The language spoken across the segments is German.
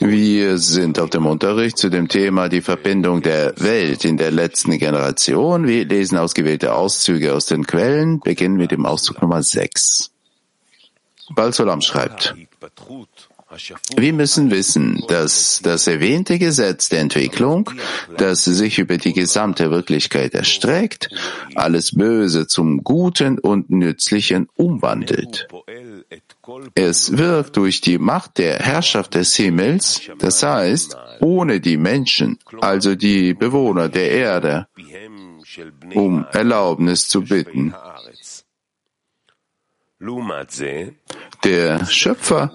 Wir sind auf dem Unterricht zu dem Thema die Verbindung der Welt in der letzten Generation. Wir lesen ausgewählte Auszüge aus den Quellen, beginnen mit dem Auszug Nummer 6. Balsolam schreibt, wir müssen wissen, dass das erwähnte Gesetz der Entwicklung, das sich über die gesamte Wirklichkeit erstreckt, alles Böse zum Guten und Nützlichen umwandelt. Es wirkt durch die Macht der Herrschaft des Himmels, das heißt, ohne die Menschen, also die Bewohner der Erde, um Erlaubnis zu bitten. Der Schöpfer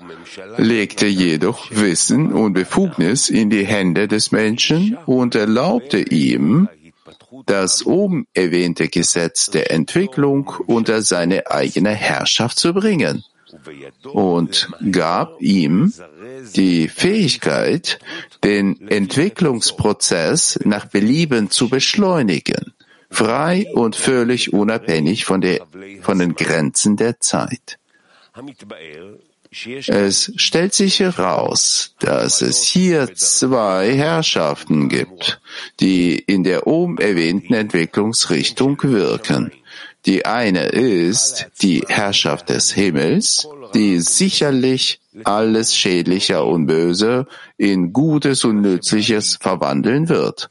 legte jedoch Wissen und Befugnis in die Hände des Menschen und erlaubte ihm, das oben erwähnte Gesetz der Entwicklung unter seine eigene Herrschaft zu bringen und gab ihm die Fähigkeit, den Entwicklungsprozess nach Belieben zu beschleunigen frei und völlig unabhängig von, der, von den Grenzen der Zeit. Es stellt sich heraus, dass es hier zwei Herrschaften gibt, die in der oben erwähnten Entwicklungsrichtung wirken. Die eine ist die Herrschaft des Himmels, die sicherlich alles Schädliche und Böse in Gutes und Nützliches verwandeln wird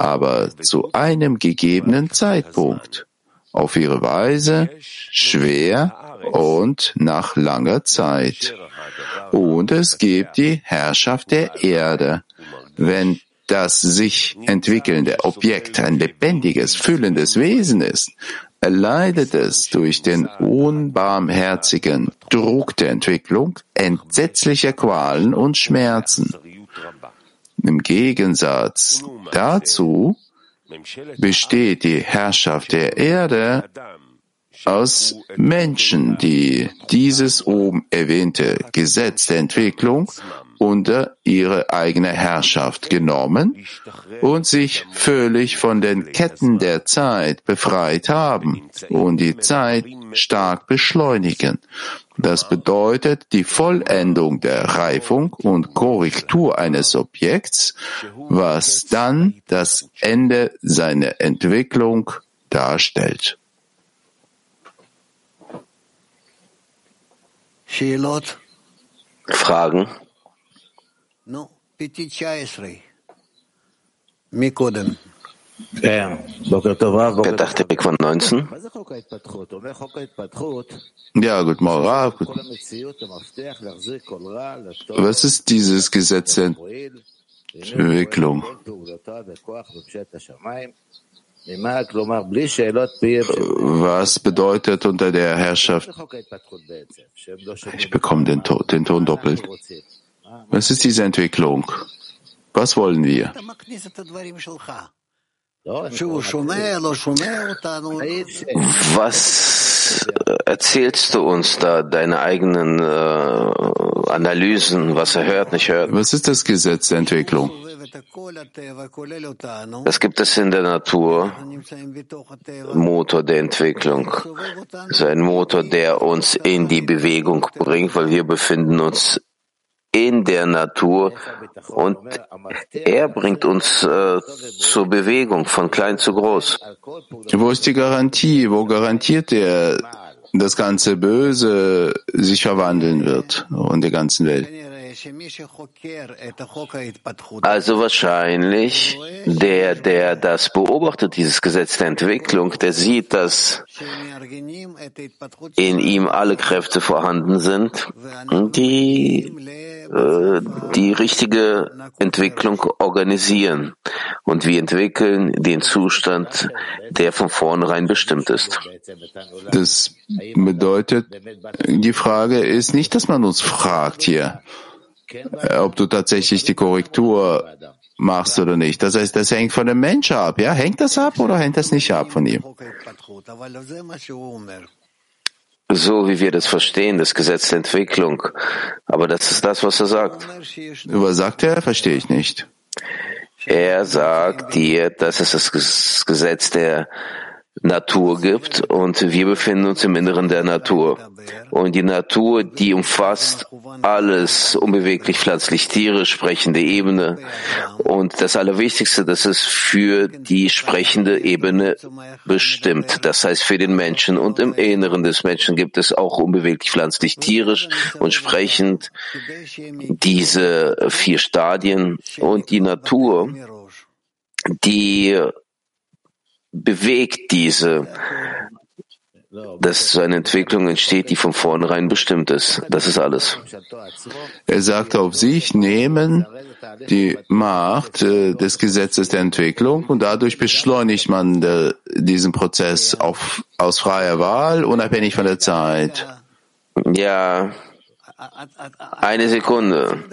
aber zu einem gegebenen Zeitpunkt, auf ihre Weise, schwer und nach langer Zeit. Und es gibt die Herrschaft der Erde. Wenn das sich entwickelnde Objekt ein lebendiges, füllendes Wesen ist, erleidet es durch den unbarmherzigen Druck der Entwicklung entsetzliche Qualen und Schmerzen. Im Gegensatz dazu besteht die Herrschaft der Erde aus Menschen, die dieses oben erwähnte Gesetz der Entwicklung unter ihre eigene Herrschaft genommen und sich völlig von den Ketten der Zeit befreit haben und die Zeit stark beschleunigen. Das bedeutet die Vollendung der Reifung und Korrektur eines Objekts, was dann das Ende seiner Entwicklung darstellt. Fragen? Der dachte von 19. Ja, gut morgen. Was ist dieses Gesetz der Entwicklung? Was bedeutet unter der Herrschaft? Ich bekomme den, Ton, den Ton doppelt. Was ist diese Entwicklung? Was wollen wir? Was erzählst du uns da, deine eigenen äh, Analysen, was er hört, nicht hört? Was ist das Gesetz der Entwicklung? Das gibt es in der Natur, Motor der Entwicklung. Das ist ein Motor, der uns in die Bewegung bringt, weil wir befinden uns in der Natur und er bringt uns äh, zur Bewegung von klein zu groß. Wo ist die Garantie? Wo garantiert er, das ganze Böse sich verwandeln wird in der ganzen Welt? Also wahrscheinlich der, der das beobachtet, dieses Gesetz der Entwicklung, der sieht, dass in ihm alle Kräfte vorhanden sind, die äh, die richtige Entwicklung organisieren. Und wir entwickeln den Zustand, der von vornherein bestimmt ist. Das bedeutet, die Frage ist nicht, dass man uns fragt hier, ob du tatsächlich die Korrektur machst oder nicht. Das heißt, das hängt von dem Mensch ab. Ja, hängt das ab oder hängt das nicht ab von ihm? So wie wir das verstehen, das Gesetz der Entwicklung. Aber das ist das, was er sagt. Was sagt er? Verstehe ich nicht. Er sagt dir, das ist das Gesetz der Natur gibt und wir befinden uns im Inneren der Natur. Und die Natur, die umfasst alles unbeweglich, pflanzlich, tierisch, sprechende Ebene. Und das Allerwichtigste, das ist für die sprechende Ebene bestimmt. Das heißt für den Menschen. Und im Inneren des Menschen gibt es auch unbeweglich, pflanzlich, tierisch und sprechend diese vier Stadien. Und die Natur, die bewegt diese, dass so eine Entwicklung entsteht, die von vornherein bestimmt ist. Das ist alles. Er sagt auf sich nehmen die Macht äh, des Gesetzes der Entwicklung und dadurch beschleunigt man de, diesen Prozess auf, aus freier Wahl, unabhängig von der Zeit. Ja, eine Sekunde.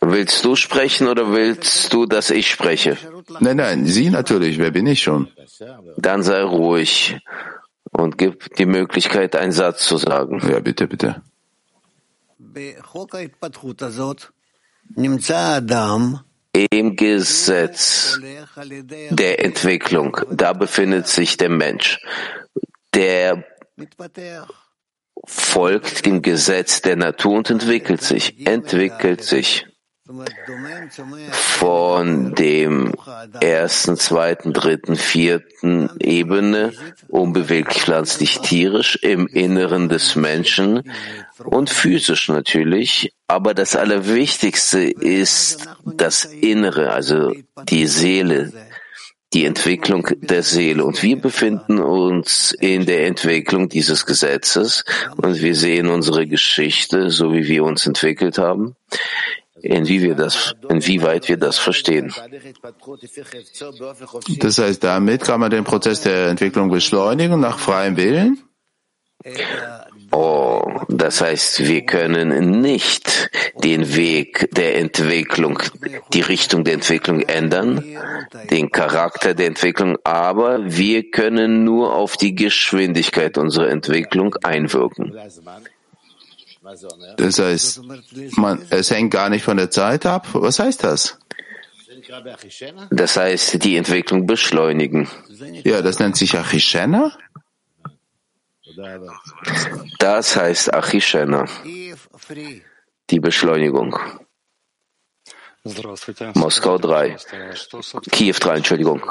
Willst du sprechen oder willst du, dass ich spreche? Nein, nein, Sie natürlich. Wer bin ich schon? Dann sei ruhig und gib die Möglichkeit, einen Satz zu sagen. Ja, bitte, bitte. Im Gesetz der Entwicklung, da befindet sich der Mensch, der folgt dem Gesetz der Natur und entwickelt sich, entwickelt sich von dem ersten, zweiten, dritten, vierten Ebene, unbeweglich pflanzlich tierisch, im Inneren des Menschen und physisch natürlich. Aber das Allerwichtigste ist das Innere, also die Seele, die Entwicklung der Seele. Und wir befinden uns in der Entwicklung dieses Gesetzes und wir sehen unsere Geschichte, so wie wir uns entwickelt haben, inwie wir das, inwieweit wir das verstehen. Das heißt, damit kann man den Prozess der Entwicklung beschleunigen nach freiem Willen? Oh, das heißt, wir können nicht den Weg der Entwicklung, die Richtung der Entwicklung ändern, den Charakter der Entwicklung, aber wir können nur auf die Geschwindigkeit unserer Entwicklung einwirken. Das heißt, man, es hängt gar nicht von der Zeit ab. Was heißt das? Das heißt, die Entwicklung beschleunigen. Ja, das nennt sich Achishena. Das heißt Achishena, die Beschleunigung. Moskau 3. Kiew 3, Entschuldigung.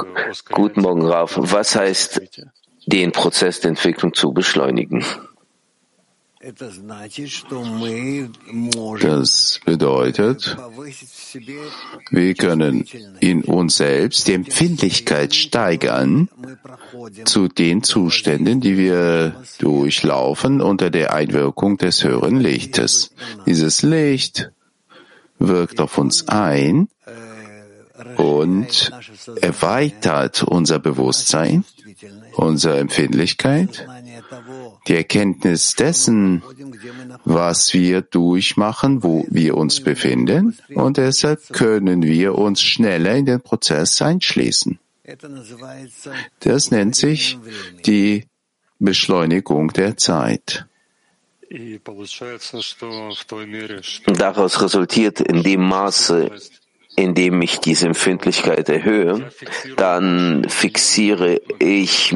Guten Morgen, Raf. Was heißt, den Prozess der Entwicklung zu beschleunigen? Das bedeutet, wir können in uns selbst die Empfindlichkeit steigern zu den Zuständen, die wir durchlaufen unter der Einwirkung des höheren Lichtes. Dieses Licht wirkt auf uns ein und erweitert unser Bewusstsein, unsere Empfindlichkeit die Erkenntnis dessen, was wir durchmachen, wo wir uns befinden, und deshalb können wir uns schneller in den Prozess einschließen. Das nennt sich die Beschleunigung der Zeit. Daraus resultiert in dem Maße, indem ich diese Empfindlichkeit erhöhe, dann fixiere ich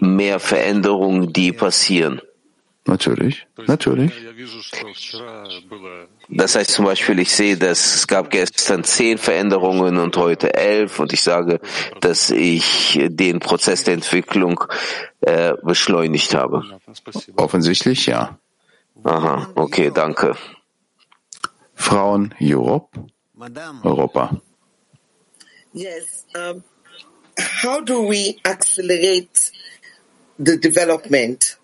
mehr Veränderungen, die passieren. Natürlich, natürlich. Das heißt zum Beispiel, ich sehe, dass es gab gestern zehn Veränderungen und heute elf und ich sage, dass ich den Prozess der Entwicklung äh, beschleunigt habe. Offensichtlich ja. Aha, okay, danke. Frauen Europe. Europa. Yes. Um, how do we accelerate the development,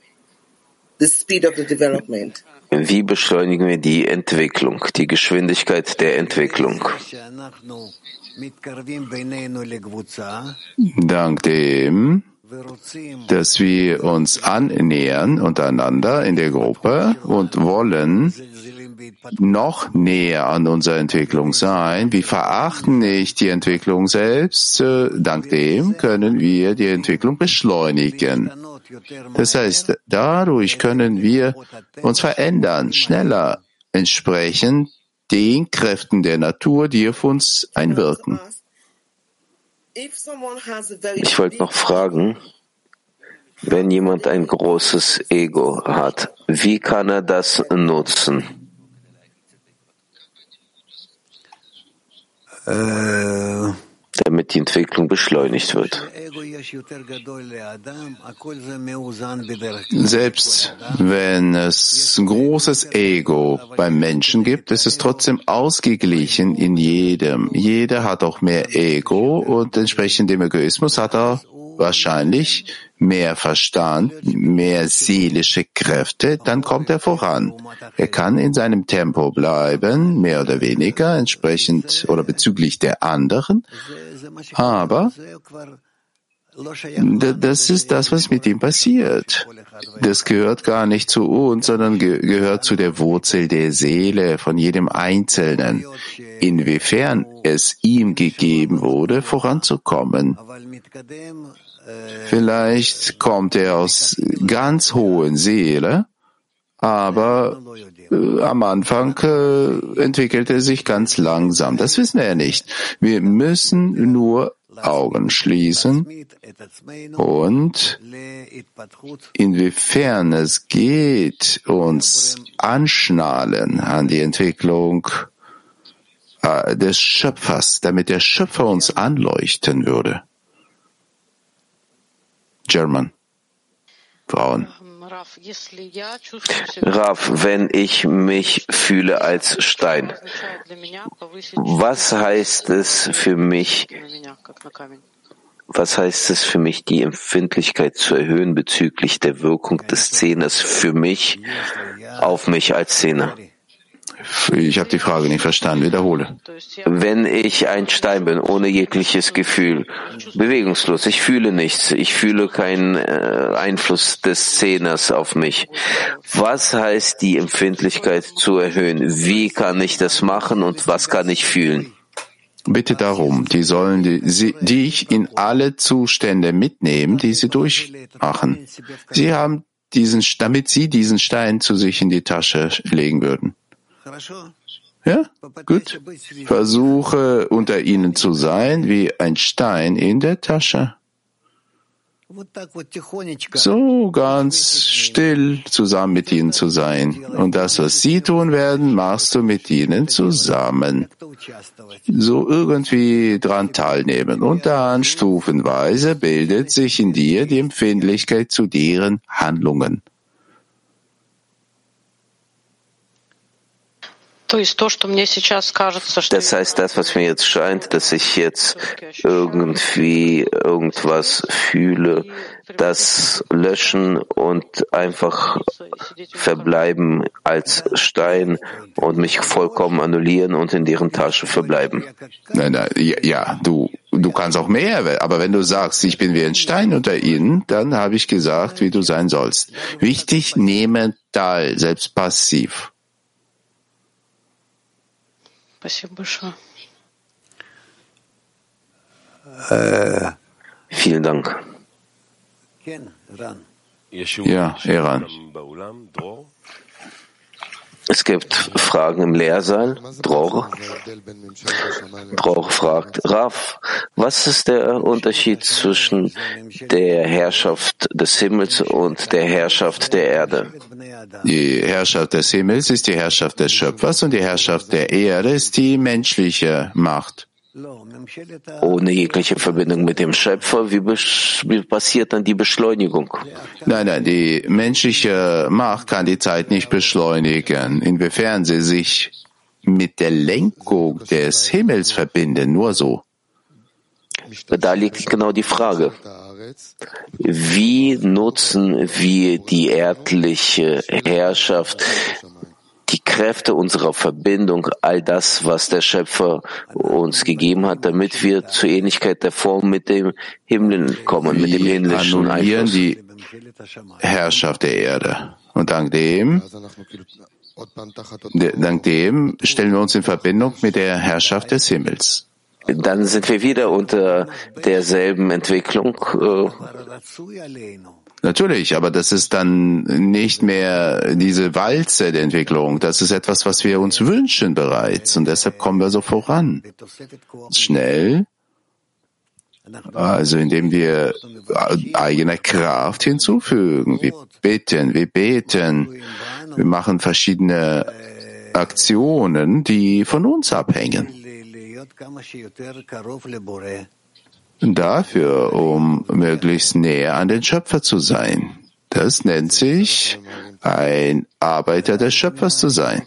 the speed of the development? Wie beschleunigen wir die Entwicklung, die Geschwindigkeit der Entwicklung? Dank dem, dass wir uns annähern untereinander in der Gruppe und wollen noch näher an unserer Entwicklung sein. Wir verachten nicht die Entwicklung selbst. Dank dem können wir die Entwicklung beschleunigen. Das heißt, dadurch können wir uns verändern, schneller entsprechend den Kräften der Natur, die auf uns einwirken. Ich wollte noch fragen, wenn jemand ein großes Ego hat, wie kann er das nutzen? Damit die Entwicklung beschleunigt wird. Selbst wenn es ein großes Ego beim Menschen gibt, ist es trotzdem ausgeglichen in jedem. Jeder hat auch mehr Ego und entsprechend dem Egoismus hat er wahrscheinlich mehr Verstand, mehr seelische Kräfte, dann kommt er voran. Er kann in seinem Tempo bleiben, mehr oder weniger, entsprechend oder bezüglich der anderen, aber das ist das, was mit ihm passiert. Das gehört gar nicht zu uns, sondern gehört zu der Wurzel der Seele von jedem Einzelnen, inwiefern es ihm gegeben wurde, voranzukommen. Vielleicht kommt er aus ganz hohen Seele, aber äh, am Anfang äh, entwickelt er sich ganz langsam. Das wissen wir ja nicht. Wir müssen nur Augen schließen und inwiefern es geht, uns anschnallen an die Entwicklung äh, des Schöpfers, damit der Schöpfer uns anleuchten würde. German. Frauen. Raf, wenn ich mich fühle als Stein, was heißt es für mich, was heißt es für mich, die Empfindlichkeit zu erhöhen bezüglich der Wirkung des Zehners für mich auf mich als Zehner? Ich habe die Frage nicht verstanden. Wiederhole. Wenn ich ein Stein bin, ohne jegliches Gefühl, bewegungslos, ich fühle nichts, ich fühle keinen äh, Einfluss des Zehners auf mich. Was heißt die Empfindlichkeit zu erhöhen? Wie kann ich das machen und was kann ich fühlen? Bitte darum, die sollen die, dich in alle Zustände mitnehmen, die sie durchmachen. Sie haben diesen, damit sie diesen Stein zu sich in die Tasche legen würden. Ja, gut. Versuche unter ihnen zu sein wie ein Stein in der Tasche. So ganz still zusammen mit ihnen zu sein. Und das, was sie tun werden, machst du mit ihnen zusammen. So irgendwie dran teilnehmen. Und dann stufenweise bildet sich in dir die Empfindlichkeit zu deren Handlungen. Das heißt, das, was mir jetzt scheint, dass ich jetzt irgendwie irgendwas fühle, das löschen und einfach verbleiben als Stein und mich vollkommen annullieren und in deren Tasche verbleiben. Nein, nein, ja, du, du kannst auch mehr, aber wenn du sagst, ich bin wie ein Stein unter ihnen, dann habe ich gesagt, wie du sein sollst. Wichtig, nehme teil, selbst passiv. Спасибо большое. Vielen Dank. Ja, Iran. Es gibt Fragen im Lehrsaal. Dror. Dror fragt, Raf, was ist der Unterschied zwischen der Herrschaft des Himmels und der Herrschaft der Erde? Die Herrschaft des Himmels ist die Herrschaft des Schöpfers und die Herrschaft der Erde ist die menschliche Macht. Ohne jegliche Verbindung mit dem Schöpfer, wie, wie, passiert dann die Beschleunigung? Nein, nein, die menschliche Macht kann die Zeit nicht beschleunigen, inwiefern sie sich mit der Lenkung des Himmels verbinden, nur so. Da liegt genau die Frage. Wie nutzen wir die erdliche Herrschaft die Kräfte unserer Verbindung, all das, was der Schöpfer uns gegeben hat, damit wir zur Ähnlichkeit der Form mit dem Himmel kommen, mit dem himmlischen Einfluss. die Herrschaft der Erde. Und dank dem, dank dem stellen wir uns in Verbindung mit der Herrschaft des Himmels. Dann sind wir wieder unter derselben Entwicklung. Natürlich, aber das ist dann nicht mehr diese Walze der Entwicklung. Das ist etwas, was wir uns wünschen bereits und deshalb kommen wir so voran. Schnell Also indem wir eigene Kraft hinzufügen. Wir beten, wir beten, wir machen verschiedene Aktionen, die von uns abhängen. Dafür, um möglichst näher an den Schöpfer zu sein. Das nennt sich ein Arbeiter des Schöpfers zu sein.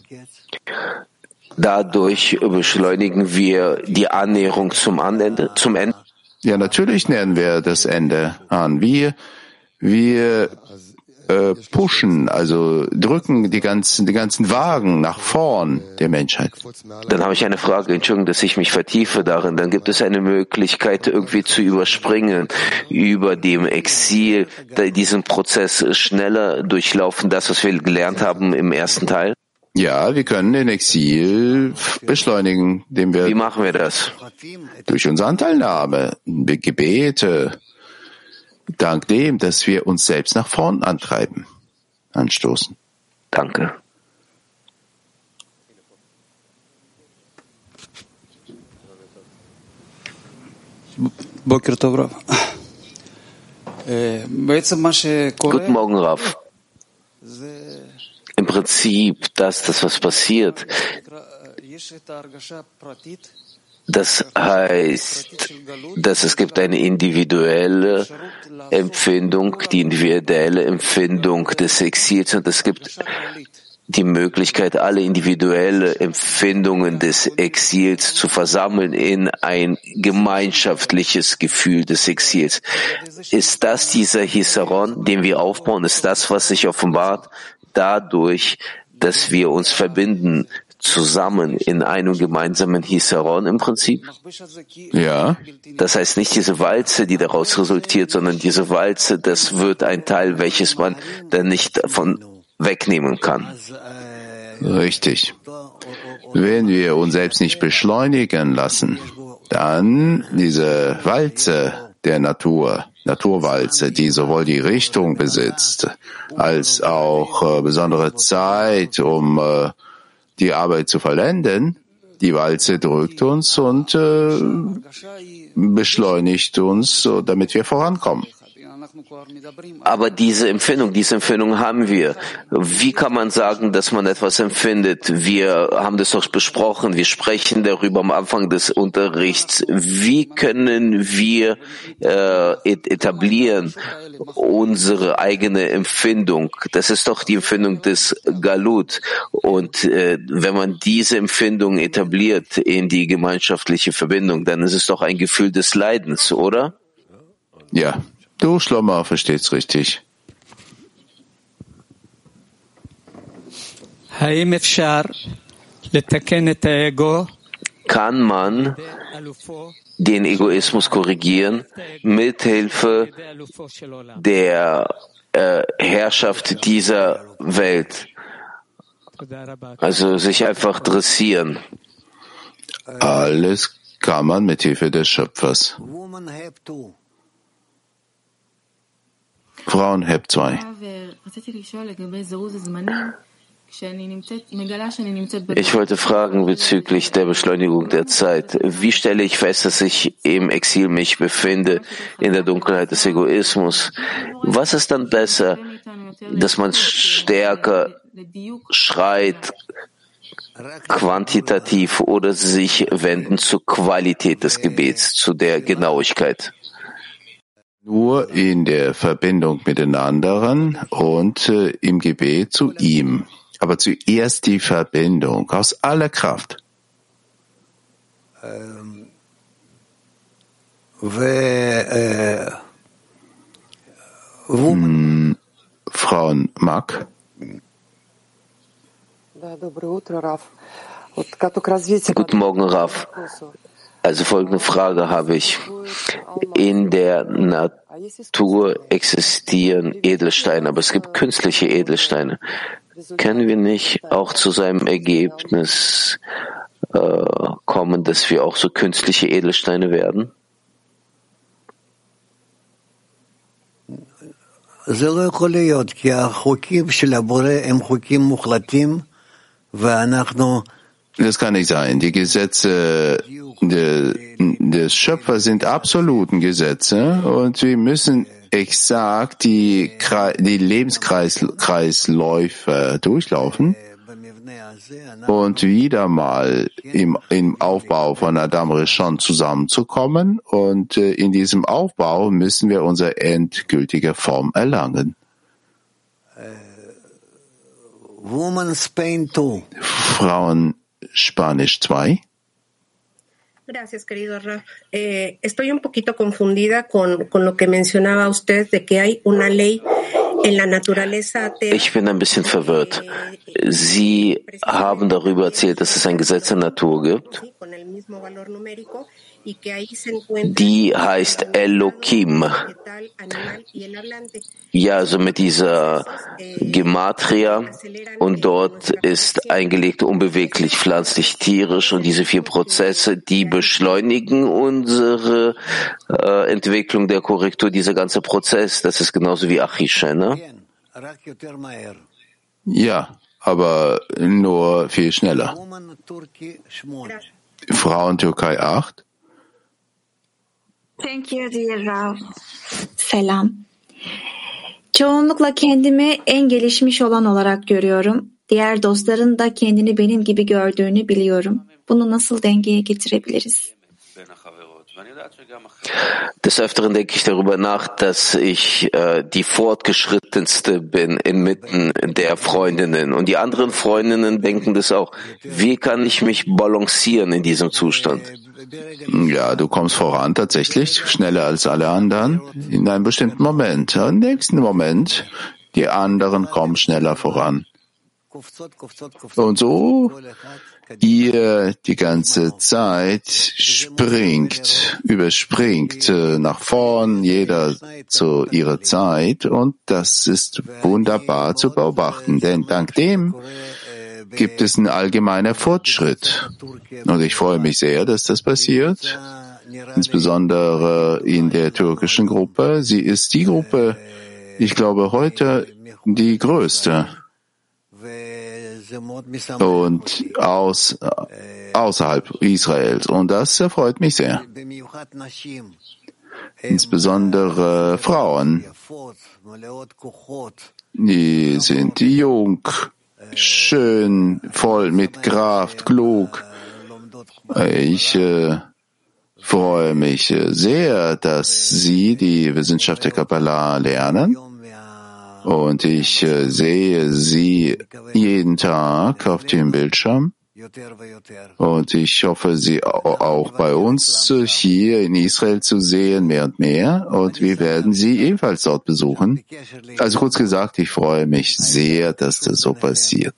Dadurch beschleunigen wir die Annäherung zum Ende. Zum Ende. Ja, natürlich nähern wir das Ende an. Wir, wir äh, pushen, also drücken die ganzen, die ganzen Wagen nach vorn der Menschheit. Dann habe ich eine Frage, Entschuldigung, dass ich mich vertiefe darin. Dann gibt es eine Möglichkeit, irgendwie zu überspringen, über dem Exil, diesen Prozess schneller durchlaufen, das, was wir gelernt haben im ersten Teil? Ja, wir können den Exil beschleunigen, indem wir. Wie machen wir das? Durch unsere Anteilnahme, Gebete, dank dem, dass wir uns selbst nach vorn antreiben, anstoßen. Danke. Guten Morgen, Raf. Im Prinzip, dass das, was passiert, das heißt, dass es gibt eine individuelle Empfindung, die individuelle Empfindung des Exils und es gibt die Möglichkeit, alle individuelle Empfindungen des Exils zu versammeln in ein gemeinschaftliches Gefühl des Exils. Ist das dieser Hisaron, den wir aufbauen? Ist das, was sich offenbart? dadurch, dass wir uns verbinden zusammen in einem gemeinsamen Hisaron im Prinzip? Ja. Das heißt nicht diese Walze, die daraus resultiert, sondern diese Walze, das wird ein Teil, welches man dann nicht davon wegnehmen kann. Richtig. Wenn wir uns selbst nicht beschleunigen lassen, dann diese Walze der Natur, Naturwalze, die sowohl die Richtung besitzt, als auch äh, besondere Zeit, um äh, die Arbeit zu vollenden. Die Walze drückt uns und äh, beschleunigt uns, so, damit wir vorankommen. Aber diese Empfindung, diese Empfindung haben wir. Wie kann man sagen, dass man etwas empfindet? Wir haben das doch besprochen. Wir sprechen darüber am Anfang des Unterrichts. Wie können wir äh, etablieren unsere eigene Empfindung? Das ist doch die Empfindung des Galut. Und äh, wenn man diese Empfindung etabliert in die gemeinschaftliche Verbindung, dann ist es doch ein Gefühl des Leidens, oder? Ja, Du, Schlommer, verstehst richtig. Kann man den Egoismus korrigieren mit Hilfe der äh, Herrschaft dieser Welt? Also sich einfach dressieren. Alles kann man mit Hilfe des Schöpfers. Frauen Heb 2. Ich wollte fragen bezüglich der Beschleunigung der Zeit. Wie stelle ich fest, dass ich im Exil mich befinde, in der Dunkelheit des Egoismus? Was ist dann besser, dass man stärker schreit, quantitativ oder sich wenden zur Qualität des Gebets, zu der Genauigkeit? Nur in der Verbindung mit den anderen und äh, im Gebet zu ihm. Aber zuerst die Verbindung aus aller Kraft. Ähm, äh, hm, Frauen Mack. Guten Morgen, Raf. Also folgende Frage habe ich. In der Natur existieren Edelsteine, aber es gibt künstliche Edelsteine. Können wir nicht auch zu seinem Ergebnis äh, kommen, dass wir auch so künstliche Edelsteine werden? Das kann nicht sein. Die Gesetze des Schöpfers sind absoluten Gesetze und wir müssen exakt die, die Lebenskreisläufe durchlaufen und wieder mal im, im Aufbau von Adam Rishon zusammenzukommen. Und äh, in diesem Aufbau müssen wir unsere endgültige Form erlangen. Frauen Spanisch 2. Gracias, querido Raf. Eh, estoy un poquito confundida con, con lo que mencionaba usted de que hay una ley Ich bin ein bisschen verwirrt. Sie haben darüber erzählt, dass es ein Gesetz der Natur gibt, die heißt Elohim. Ja, also mit dieser Gematria. und dort ist eingelegt unbeweglich, pflanzlich, tierisch. Und diese vier Prozesse, die beschleunigen unsere äh, Entwicklung der Korrektur, dieser ganze Prozess, das ist genauso wie Achisha, ne? Ja, aber nur viel schneller. Frauen Türkei 8. Thank you dear Rav. Selam. Çoğunlukla kendimi en gelişmiş olan olarak görüyorum. Diğer dostların da kendini benim gibi gördüğünü biliyorum. Bunu nasıl dengeye getirebiliriz? Des Öfteren denke ich darüber nach, dass ich äh, die fortgeschrittenste bin inmitten der Freundinnen. Und die anderen Freundinnen denken das auch. Wie kann ich mich balancieren in diesem Zustand? Ja, du kommst voran tatsächlich, schneller als alle anderen, in einem bestimmten Moment. Im nächsten Moment, die anderen kommen schneller voran. Und so ihr die ganze Zeit springt, überspringt äh, nach vorn, jeder zu ihrer Zeit und das ist wunderbar zu beobachten, denn dank dem gibt es einen allgemeinen Fortschritt. Und ich freue mich sehr, dass das passiert, insbesondere in der türkischen Gruppe. Sie ist die Gruppe, ich glaube, heute die größte und aus, außerhalb Israels. Und das erfreut mich sehr. Insbesondere Frauen, die sind jung, schön, voll mit Kraft, klug. Ich äh, freue mich sehr, dass Sie die Wissenschaft der Kabbalah lernen und ich äh, sehe sie jeden Tag auf dem Bildschirm. Und ich hoffe, sie auch bei uns hier in Israel zu sehen, mehr und mehr. Und wir werden sie ebenfalls dort besuchen. Also kurz gesagt, ich freue mich sehr, dass das so passiert.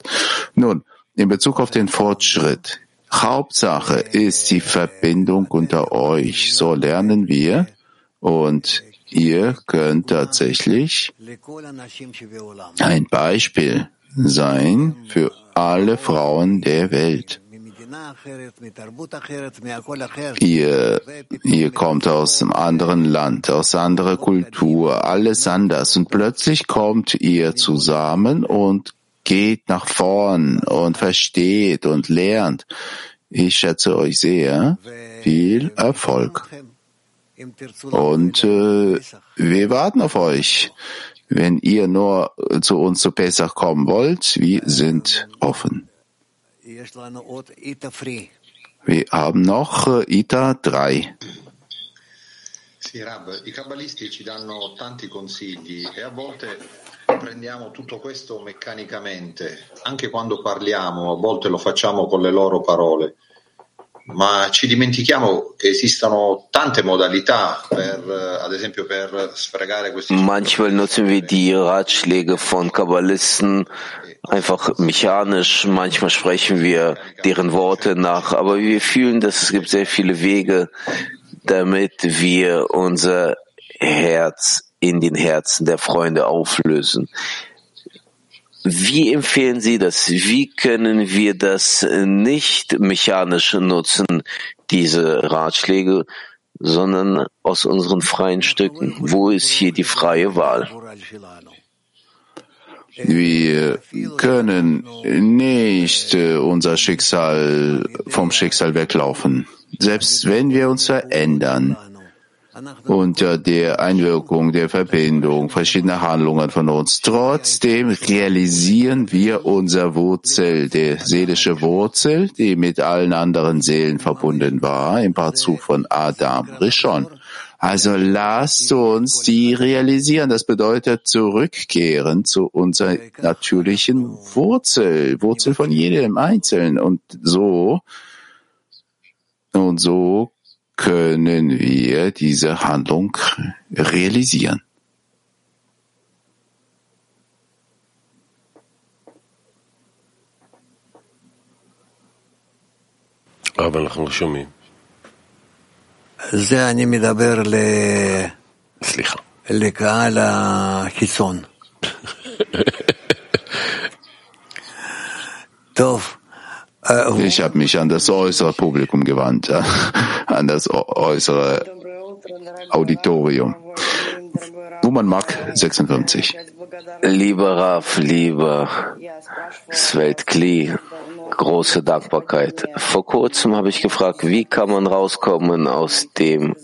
Nun, in Bezug auf den Fortschritt. Hauptsache ist die Verbindung unter euch. So lernen wir. Und ihr könnt tatsächlich ein Beispiel sein für alle Frauen der Welt. Ihr, ihr kommt aus einem anderen Land, aus anderer Kultur, alles anders und plötzlich kommt ihr zusammen und geht nach vorn und versteht und lernt. Ich schätze euch sehr. Viel Erfolg. Und äh, wir warten auf euch. Wenn ihr nur zu uns zu Pesach kommen wollt, wir sind offen. Wir haben noch äh, Ita 3. Sì, Rab, i kabbalisti ci danno tanti consigli e a volte prendiamo tutto questo meccanicamente, anche quando parliamo, a volte lo facciamo con le loro parole ma ci dimentichiamo che esistono tante modalità per, ad esempio, per sfregare questi Manchmal nutzen wir die Ratschläge von Kabbalisten einfach mechanisch, manchmal sprechen wir deren Worte nach, aber wir fühlen, dass es gibt sehr viele Wege, damit wir unser Herz in den Herzen der Freunde auflösen. Wie empfehlen Sie das? Wie können wir das nicht mechanisch nutzen, diese Ratschläge, sondern aus unseren freien Stücken? Wo ist hier die freie Wahl? Wir können nicht äh, unser Schicksal vom Schicksal weglaufen. selbst wenn wir uns verändern, unter der Einwirkung der Verbindung verschiedener Handlungen von uns. Trotzdem realisieren wir unser Wurzel, der seelische Wurzel, die mit allen anderen Seelen verbunden war, im Parzuf von Adam Rishon. Also lasst uns die realisieren. Das bedeutet zurückkehren zu unserer natürlichen Wurzel, Wurzel von jedem Einzelnen. Und so, und so können wir diese Handlung realisieren. אבל אנחנו לא שומעים. זה אני מדבר סליחה. לקהל החיצון. טוב. Ich habe mich an das äußere Publikum gewandt, an das äußere Auditorium. Woman Mark 56. Lieber Raf, lieber Svet Kli, große Dankbarkeit. Vor kurzem habe ich gefragt, wie kann man rauskommen aus dem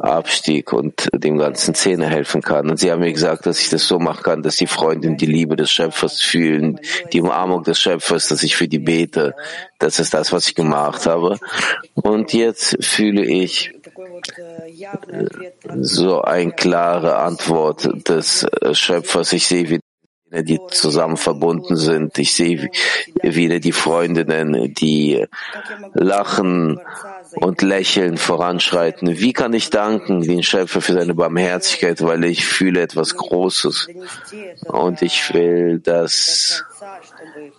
Abstieg und dem ganzen Zähne helfen kann. Und Sie haben mir gesagt, dass ich das so machen kann, dass die Freundin die Liebe des Schöpfers fühlen, die Umarmung des Schöpfers, dass ich für die bete. Das ist das, was ich gemacht habe. Und jetzt fühle ich so eine klare Antwort des Schöpfers. Ich sehe, wie die zusammen verbunden sind. Ich sehe wieder die Freundinnen, die lachen und lächeln voranschreiten. Wie kann ich danken den Schöpfer für seine Barmherzigkeit, weil ich fühle etwas Großes und ich will das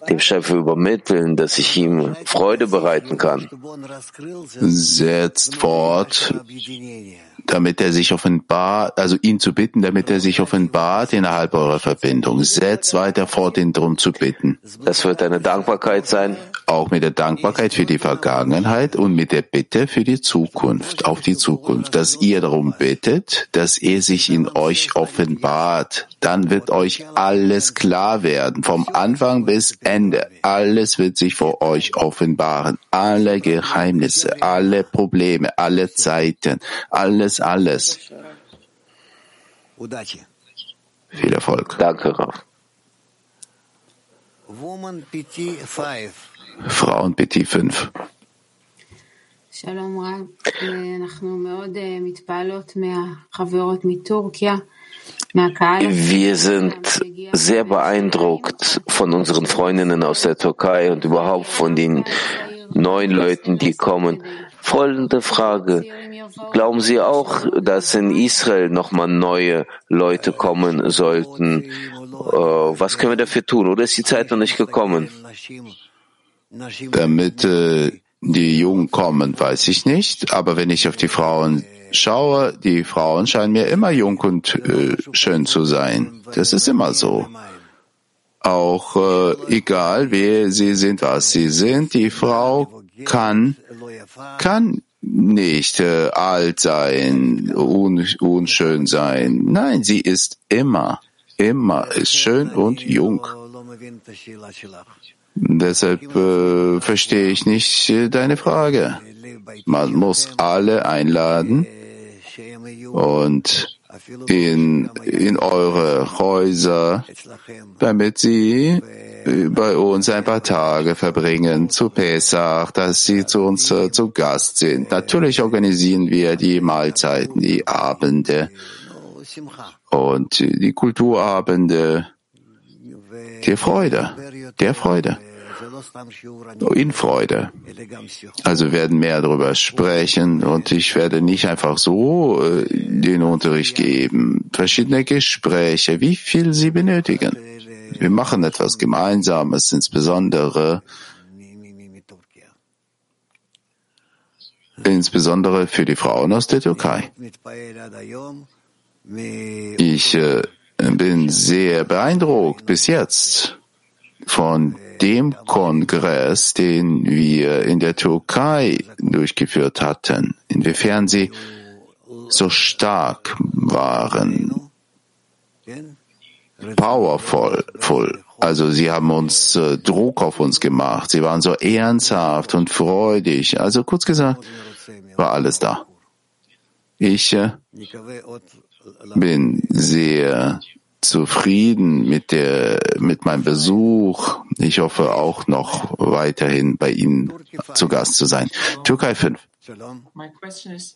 dem Schöpfer übermitteln, dass ich ihm Freude bereiten kann. Setzt fort, damit er sich offenbart, also ihn zu bitten, damit er sich offenbart innerhalb eurer Verbindung. Setzt weiter fort, ihn darum zu bitten. Das wird eine Dankbarkeit sein. Auch mit der Dankbarkeit für die Vergangenheit und mit der Bitte für die Zukunft, auf die Zukunft, dass ihr darum bittet, dass er sich in euch offenbart. Dann wird euch alles klar werden, vom Anfang bis Ende. Alles wird sich vor euch offenbaren. Alle Geheimnisse, alle Probleme, alle Zeiten, alles, alles. Viel Erfolg. Danke, Raf. Frauen PT 5. Frauen PT 5. Wir sind sehr beeindruckt von unseren Freundinnen aus der Türkei und überhaupt von den neuen Leuten, die kommen. Folgende Frage. Glauben Sie auch, dass in Israel nochmal neue Leute kommen sollten? Äh, was können wir dafür tun? Oder ist die Zeit noch nicht gekommen? Damit äh, die Jungen kommen, weiß ich nicht. Aber wenn ich auf die Frauen schaue, die Frauen scheinen mir immer jung und äh, schön zu sein. Das ist immer so. Auch äh, egal, wer sie sind, was sie sind, die Frau kann, kann nicht äh, alt sein, un, unschön sein. Nein, sie ist immer, immer ist schön und jung. Deshalb äh, verstehe ich nicht äh, deine Frage. Man muss alle einladen und in, in eure Häuser, damit sie bei uns ein paar Tage verbringen zu Pesach, dass sie zu uns äh, zu Gast sind. Natürlich organisieren wir die Mahlzeiten, die Abende und die Kulturabende der Freude, der Freude. In Freude. Also werden mehr darüber sprechen und ich werde nicht einfach so äh, den Unterricht geben. Verschiedene Gespräche, wie viel sie benötigen. Wir machen etwas Gemeinsames, insbesondere insbesondere für die Frauen aus der Türkei. Ich äh, bin sehr beeindruckt bis jetzt von dem Kongress, den wir in der Türkei durchgeführt hatten, inwiefern sie so stark waren. powerful. Full. Also sie haben uns äh, Druck auf uns gemacht. Sie waren so ernsthaft und freudig. Also kurz gesagt, war alles da. Ich äh, bin sehr zufrieden mit der, mit meinem Besuch. Ich hoffe auch noch weiterhin bei Ihnen zu Gast zu sein. Türkei 5. My question is,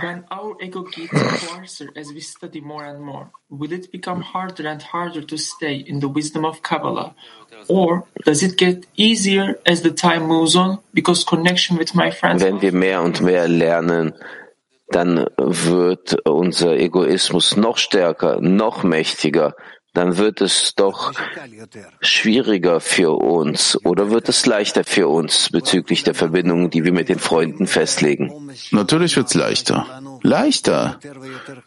when our ego gets coarser as we study more and more, will it become harder and harder to stay in the wisdom of Kabbalah? Or does it get easier as the time moves on because connection with my friends? Wenn wir mehr und mehr lernen, dann wird unser Egoismus noch stärker, noch mächtiger. Dann wird es doch schwieriger für uns oder wird es leichter für uns bezüglich der Verbindungen, die wir mit den Freunden festlegen? Natürlich wird's leichter. Leichter.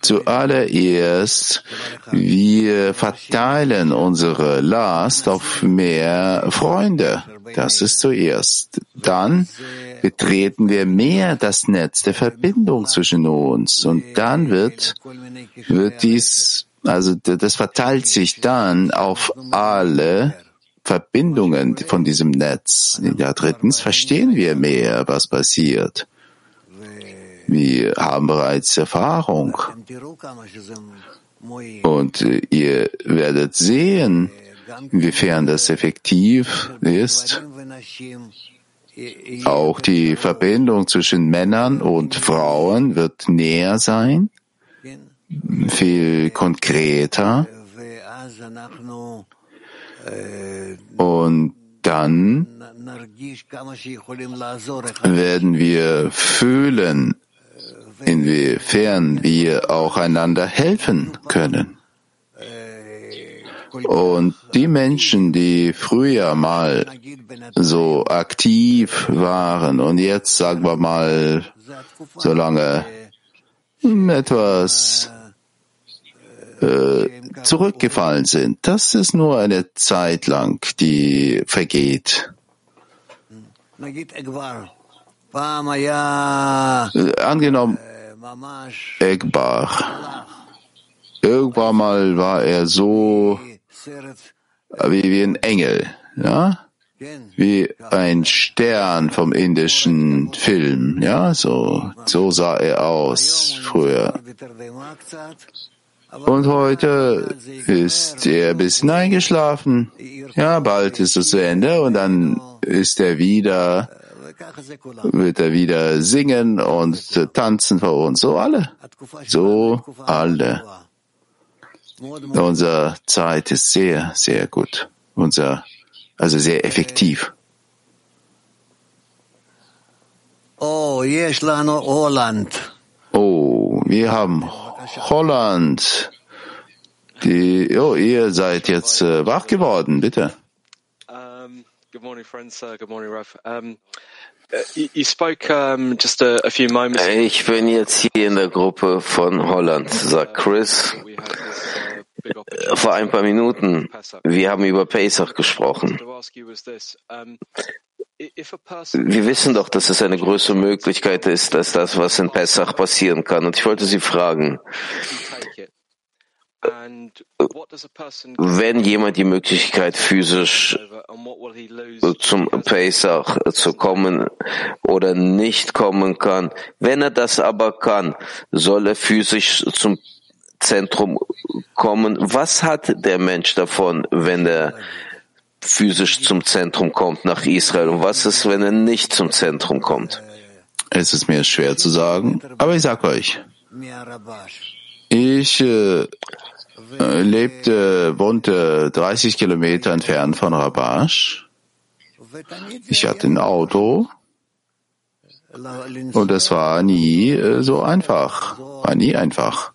Zuallererst, wir verteilen unsere Last auf mehr Freunde. Das ist zuerst. Dann betreten wir mehr das Netz der Verbindung zwischen uns und dann wird, wird dies, also das verteilt sich dann auf alle Verbindungen von diesem Netz. Ja, drittens verstehen wir mehr, was passiert. Wir haben bereits Erfahrung. Und ihr werdet sehen, inwiefern das effektiv ist. Auch die Verbindung zwischen Männern und Frauen wird näher sein, viel konkreter. Und dann werden wir fühlen, inwiefern wir auch einander helfen können. Und die Menschen, die früher mal so aktiv waren und jetzt, sagen wir mal, so lange etwas äh, zurückgefallen sind, das ist nur eine Zeit lang, die vergeht. Angenommen, Egbar. Irgendwann mal war er so wie, wie ein Engel, ja? Wie ein Stern vom indischen Film, ja? So, so sah er aus früher. Und heute ist er ein bisschen eingeschlafen. Ja, bald ist es zu Ende und dann ist er wieder, wird er wieder singen und tanzen vor uns. So alle. So alle. Unsere Zeit ist sehr, sehr gut. Unser, also sehr effektiv. Oh, Holland. Oh, wir haben Holland. Die, oh, ihr seid jetzt äh, wach geworden, bitte. Um, good morning, friends. Uh, good morning, Rav. Um, you, you spoke um, just a, a few moments. Ich bin jetzt hier in der Gruppe von Holland, sagt Chris. Vor ein paar Minuten. Wir haben über Pesach gesprochen. Wir wissen doch, dass es eine größere Möglichkeit ist, als das, was in Pesach passieren kann. Und ich wollte Sie fragen, wenn jemand die Möglichkeit physisch zum Pesach zu kommen oder nicht kommen kann, wenn er das aber kann, soll er physisch zum Zentrum kommen. Was hat der Mensch davon, wenn er physisch zum Zentrum kommt nach Israel? Und was ist, wenn er nicht zum Zentrum kommt? Es ist mir schwer zu sagen, aber ich sag euch, ich äh, lebte, wohnte 30 Kilometer entfernt von Rabash. Ich hatte ein Auto und es war nie äh, so einfach, war nie einfach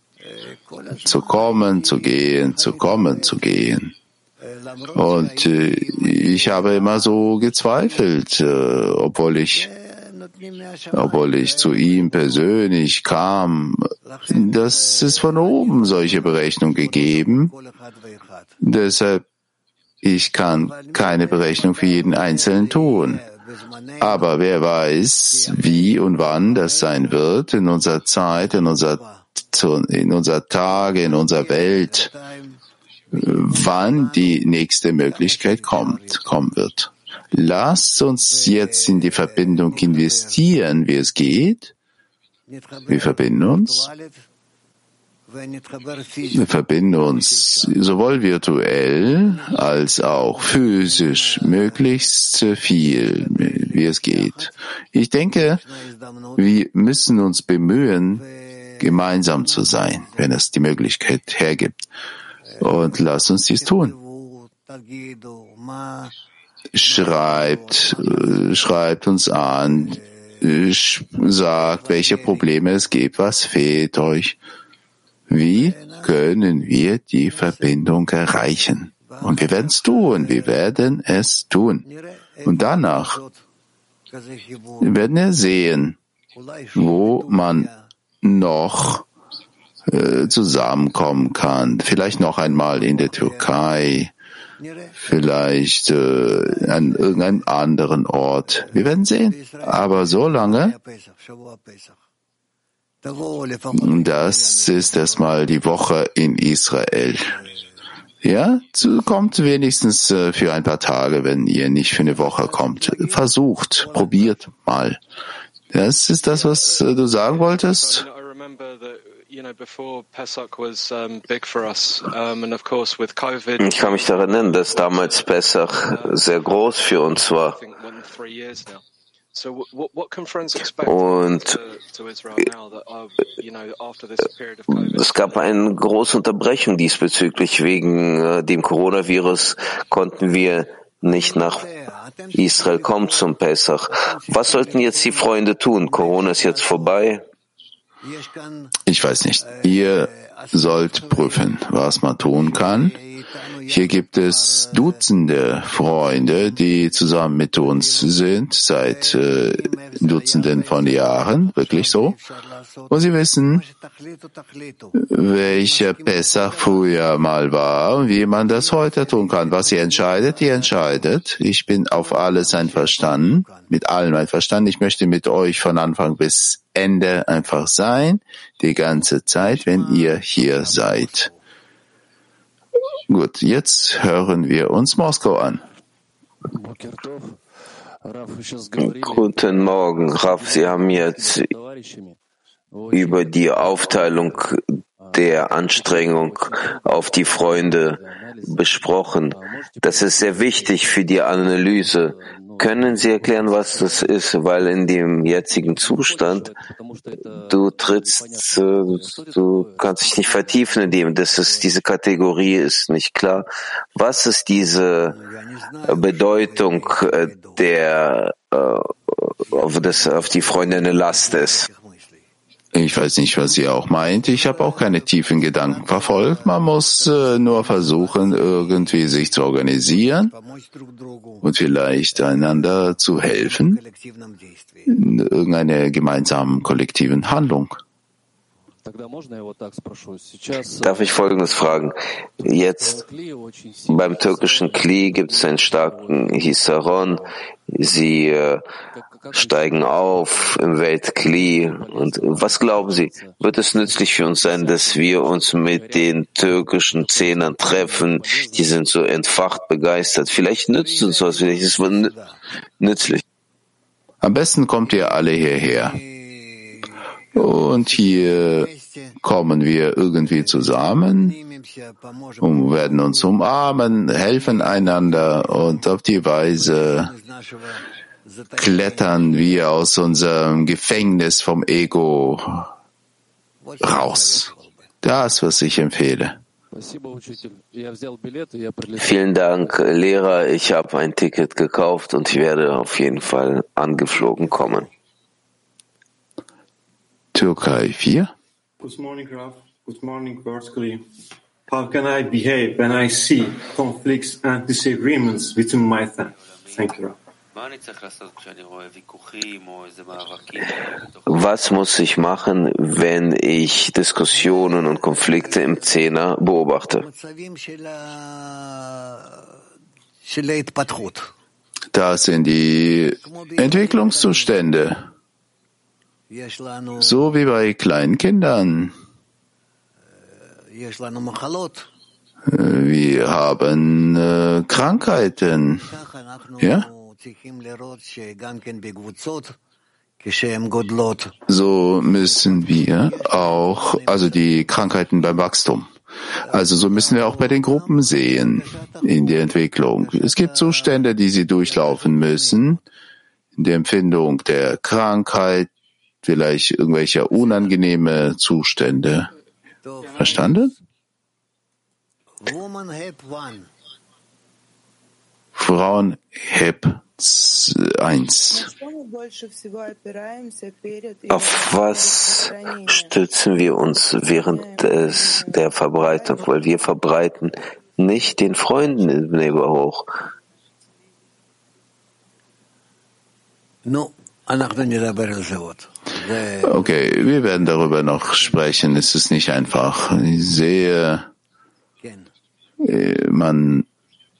zu kommen, zu gehen, zu kommen, zu gehen. Und äh, ich habe immer so gezweifelt, äh, obwohl ich, obwohl ich zu ihm persönlich kam, dass es von oben solche Berechnung gegeben. Deshalb, ich kann keine Berechnung für jeden Einzelnen tun. Aber wer weiß, wie und wann das sein wird in unserer Zeit, in unserer, in unserer Tage, in unserer Welt. wann die nächste Möglichkeit kommt, kommen wird. Lasst uns jetzt in die Verbindung investieren, wie es geht. Wir verbinden uns. Wir verbinden uns sowohl virtuell als auch physisch möglichst viel, wie es geht. Ich denke, wir müssen uns bemühen, gemeinsam zu sein, wenn es die Möglichkeit hergibt. Und lasst uns dies tun. Schreibt, äh, schreibt uns an, sagt, welche Probleme es gibt, was fehlt euch. Wie können wir die Verbindung erreichen? Und wir werden es tun, wir werden es tun. Und danach werden wir sehen, wo man noch äh, zusammenkommen kann. Vielleicht noch einmal in der Türkei, vielleicht äh, an irgendeinem anderen Ort. Wir werden sehen. Aber so lange das ist erstmal die Woche in Israel. Ja, kommt wenigstens äh, für ein paar Tage, wenn ihr nicht für eine Woche kommt. Versucht, probiert mal. Das ist das, was äh, du sagen wolltest? Ich kann mich daran erinnern, dass damals Pesach sehr groß für uns war. Und es gab eine große Unterbrechung diesbezüglich. Wegen äh, dem Coronavirus konnten wir nicht nach Israel kommen zum Pesach. Was sollten jetzt die Freunde tun? Corona ist jetzt vorbei. Ich weiß nicht. Ihr sollt prüfen, was man tun kann. Hier gibt es Dutzende Freunde, die zusammen mit uns sind seit äh, Dutzenden von Jahren, wirklich so. Und sie wissen, welcher Pessach früher mal war und wie man das heute tun kann. Was ihr entscheidet, ihr entscheidet. Ich bin auf alles einverstanden, mit allem einverstanden. Ich möchte mit euch von Anfang bis Ende einfach sein, die ganze Zeit, wenn ihr hier seid. Gut, jetzt hören wir uns Moskau an. Guten Morgen, Raf. Sie haben jetzt über die Aufteilung der Anstrengung auf die Freunde besprochen. Das ist sehr wichtig für die Analyse. Können Sie erklären, was das ist? Weil in dem jetzigen Zustand, du trittst, du kannst dich nicht vertiefen in dem, das ist, diese Kategorie ist nicht klar. Was ist diese Bedeutung der, auf, das, auf die Freunde eine Last ist? Ich weiß nicht, was ihr auch meint. Ich habe auch keine tiefen Gedanken verfolgt. Man muss äh, nur versuchen, irgendwie sich zu organisieren und vielleicht einander zu helfen in irgendeiner gemeinsamen kollektiven Handlung. Darf ich Folgendes fragen? Jetzt beim türkischen Kli gibt es einen starken Hisaron. Sie äh, steigen auf im Weltkli. Und was glauben Sie? Wird es nützlich für uns sein, dass wir uns mit den türkischen Zehnern treffen? Die sind so entfacht begeistert. Vielleicht nützt uns was, vielleicht ist es nützlich. Am besten kommt ihr alle hierher. Und hier kommen wir irgendwie zusammen und werden uns umarmen, helfen einander und auf die Weise klettern wir aus unserem Gefängnis vom Ego raus. Das, was ich empfehle. Vielen Dank, Lehrer. Ich habe ein Ticket gekauft und ich werde auf jeden Fall angeflogen kommen. Türkei 4. Good morning, Graf. Good morning, Berkeley. How can I behave when I see conflicts and disagreements within my family? Thank you, Graf. Was muss ich machen, wenn ich Diskussionen und Konflikte im Zehner beobachte? Das sind die Entwicklungszustände. So wie bei kleinen Kindern. Wir haben äh, Krankheiten. Ja? So müssen wir auch, also die Krankheiten beim Wachstum. Also so müssen wir auch bei den Gruppen sehen in der Entwicklung. Es gibt Zustände, die sie durchlaufen müssen, in der Empfindung der Krankheit, vielleicht irgendwelche unangenehme Zustände. Verstanden? Frauen HEP 1. Auf was stützen wir uns während des, der Verbreitung? Weil wir verbreiten nicht den Freunden im Nebel hoch. Okay, wir werden darüber noch sprechen. Es ist nicht einfach. Ich sehe, äh, man,